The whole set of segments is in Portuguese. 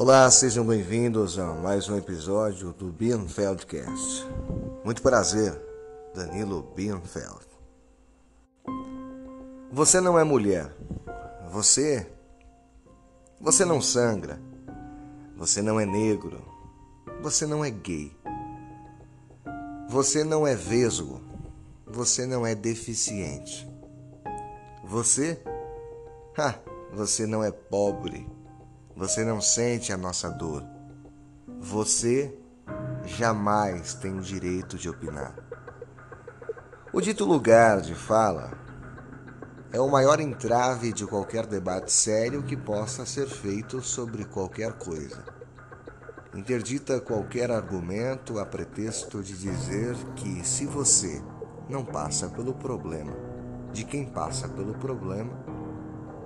Olá, sejam bem-vindos a mais um episódio do Bienfeldcast. Muito prazer, Danilo Bienfeld. Você não é mulher. Você. Você não sangra. Você não é negro. Você não é gay. Você não é vesgo. Você não é deficiente. Você? Ha, você não é pobre. Você não sente a nossa dor. Você jamais tem o direito de opinar. O dito lugar de fala é o maior entrave de qualquer debate sério que possa ser feito sobre qualquer coisa. Interdita qualquer argumento a pretexto de dizer que, se você não passa pelo problema de quem passa pelo problema,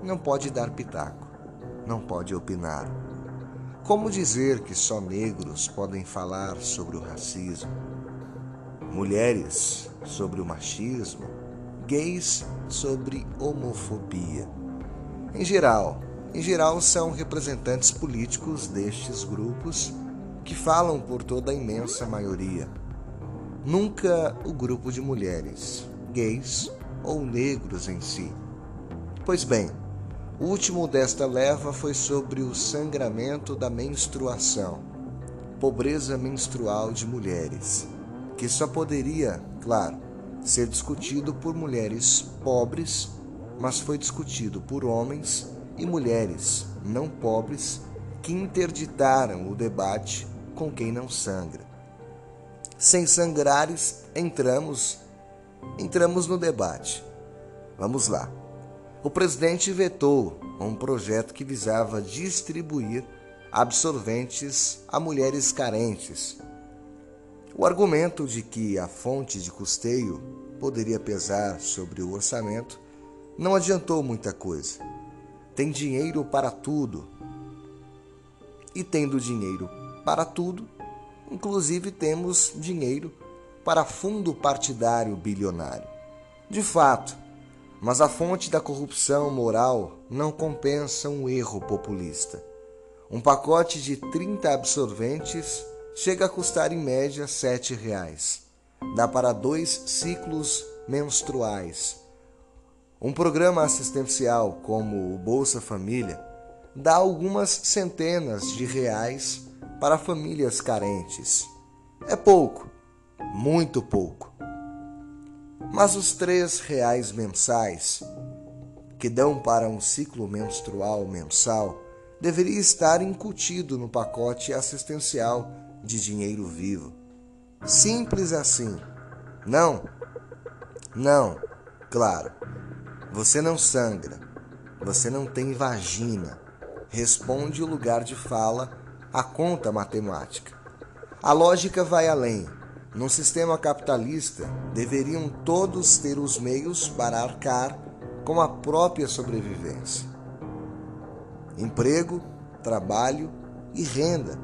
não pode dar pitaco não pode opinar. Como dizer que só negros podem falar sobre o racismo? Mulheres sobre o machismo? Gays sobre homofobia? Em geral, em geral são representantes políticos destes grupos que falam por toda a imensa maioria. Nunca o grupo de mulheres, gays ou negros em si. Pois bem, o último desta leva foi sobre o sangramento da menstruação, pobreza menstrual de mulheres, que só poderia, claro, ser discutido por mulheres pobres, mas foi discutido por homens e mulheres não pobres que interditaram o debate com quem não sangra. Sem sangrares, entramos entramos no debate. Vamos lá o presidente vetou um projeto que visava distribuir absorventes a mulheres carentes. O argumento de que a fonte de custeio poderia pesar sobre o orçamento não adiantou muita coisa. Tem dinheiro para tudo. E tendo dinheiro para tudo, inclusive temos dinheiro para fundo partidário bilionário. De fato, mas a fonte da corrupção moral não compensa um erro populista. Um pacote de 30 absorventes chega a custar em média 7 reais. Dá para dois ciclos menstruais. Um programa assistencial como o Bolsa Família dá algumas centenas de reais para famílias carentes. É pouco, muito pouco. Mas os três reais mensais, que dão para um ciclo menstrual mensal, deveria estar incutido no pacote assistencial de dinheiro vivo. Simples assim. Não, não, claro. Você não sangra, você não tem vagina. Responde o lugar de fala à conta matemática. A lógica vai além. Num sistema capitalista, deveriam todos ter os meios para arcar com a própria sobrevivência. Emprego, trabalho e renda.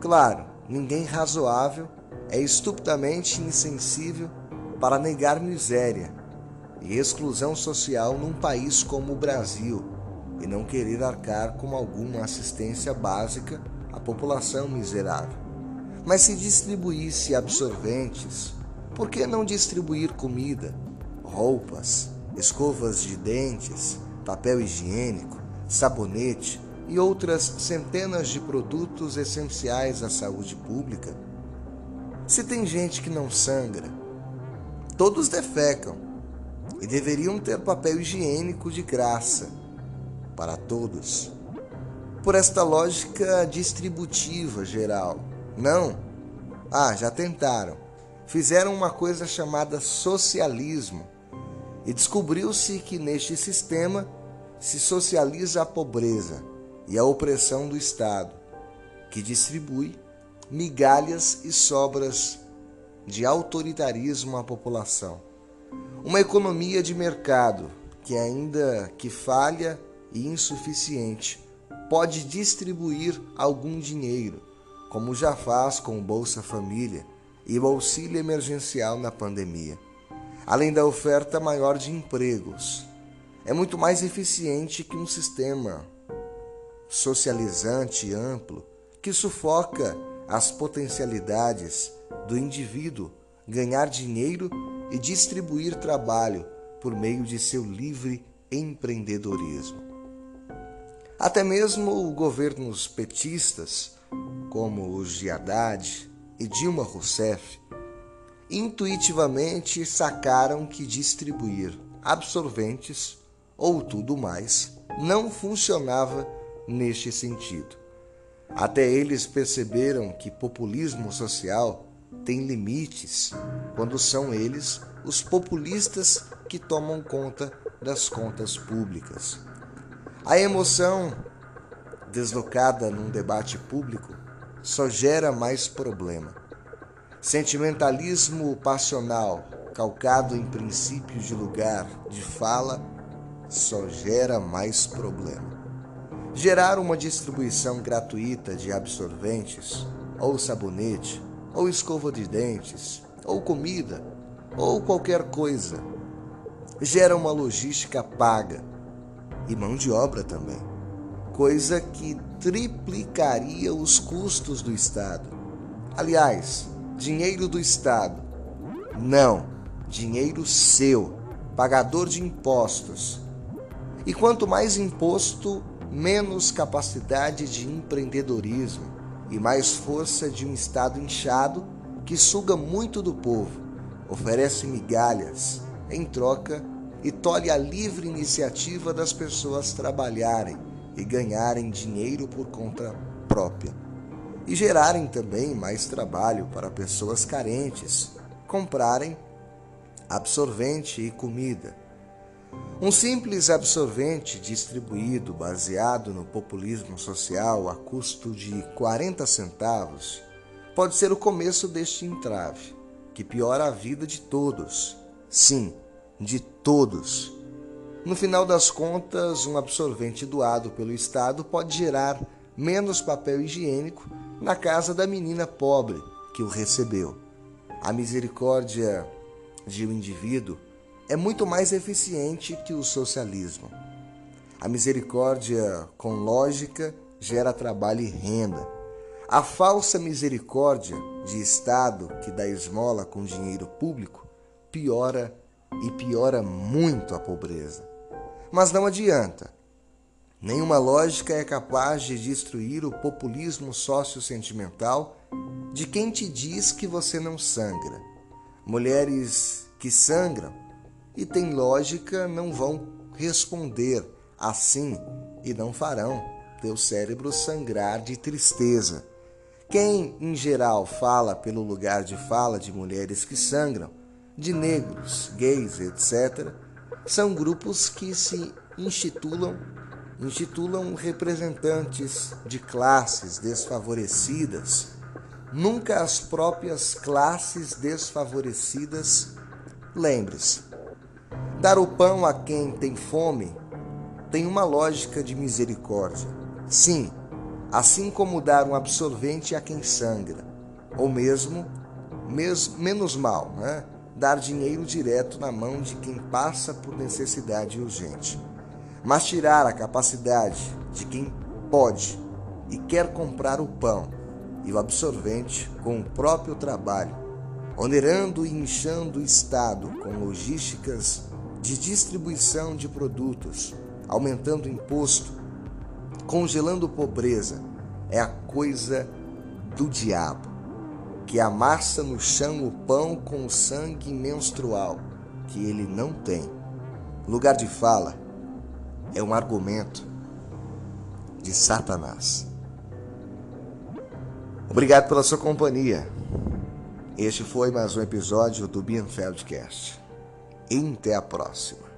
Claro, ninguém razoável é estupidamente insensível para negar miséria e exclusão social num país como o Brasil e não querer arcar com alguma assistência básica à população miserável. Mas se distribuísse absorventes, por que não distribuir comida, roupas, escovas de dentes, papel higiênico, sabonete e outras centenas de produtos essenciais à saúde pública? Se tem gente que não sangra, todos defecam e deveriam ter papel higiênico de graça para todos. Por esta lógica distributiva geral, não. Ah, já tentaram. Fizeram uma coisa chamada socialismo. E descobriu-se que neste sistema se socializa a pobreza e a opressão do Estado, que distribui migalhas e sobras de autoritarismo à população. Uma economia de mercado que ainda que falha e insuficiente, pode distribuir algum dinheiro como já faz com o Bolsa Família e o auxílio emergencial na pandemia, além da oferta maior de empregos. É muito mais eficiente que um sistema socializante amplo que sufoca as potencialidades do indivíduo ganhar dinheiro e distribuir trabalho por meio de seu livre empreendedorismo. Até mesmo governos petistas, como os de Haddad e Dilma Rousseff, intuitivamente sacaram que distribuir absorventes ou tudo mais não funcionava neste sentido. Até eles perceberam que populismo social tem limites quando são eles os populistas que tomam conta das contas públicas. A emoção deslocada num debate público só gera mais problema. Sentimentalismo passional, calcado em princípios de lugar de fala, só gera mais problema. Gerar uma distribuição gratuita de absorventes, ou sabonete, ou escova de dentes, ou comida, ou qualquer coisa, gera uma logística paga e mão de obra também, coisa que triplicaria os custos do Estado. Aliás, dinheiro do Estado. Não, dinheiro seu, pagador de impostos. E quanto mais imposto, menos capacidade de empreendedorismo e mais força de um Estado inchado que suga muito do povo, oferece migalhas em troca e tolhe a livre iniciativa das pessoas trabalharem e ganharem dinheiro por conta própria e gerarem também mais trabalho para pessoas carentes comprarem absorvente e comida. Um simples absorvente distribuído baseado no populismo social a custo de 40 centavos pode ser o começo deste entrave, que piora a vida de todos. Sim, de todos. No final das contas, um absorvente doado pelo Estado pode gerar menos papel higiênico na casa da menina pobre que o recebeu. A misericórdia de um indivíduo é muito mais eficiente que o socialismo. A misericórdia com lógica gera trabalho e renda. A falsa misericórdia de Estado que dá esmola com dinheiro público piora e piora muito a pobreza. Mas não adianta. Nenhuma lógica é capaz de destruir o populismo sociosentimental de quem te diz que você não sangra. Mulheres que sangram e têm lógica não vão responder assim e não farão teu cérebro sangrar de tristeza. Quem, em geral, fala pelo lugar de fala de mulheres que sangram, de negros, gays, etc., são grupos que se institulam intitulam representantes de classes desfavorecidas, nunca as próprias classes desfavorecidas. Lembre-se, dar o pão a quem tem fome tem uma lógica de misericórdia. Sim, assim como dar um absorvente a quem sangra, ou mesmo, mesmo menos mal, né? Dar dinheiro direto na mão de quem passa por necessidade urgente. Mas tirar a capacidade de quem pode e quer comprar o pão e o absorvente com o próprio trabalho, onerando e inchando o Estado com logísticas de distribuição de produtos, aumentando imposto, congelando pobreza, é a coisa do diabo, que amassa no chão o pão com o sangue menstrual que ele não tem. Lugar de fala é um argumento de Satanás. Obrigado pela sua companhia. Este foi mais um episódio do Bienfeldcast. E até a próxima.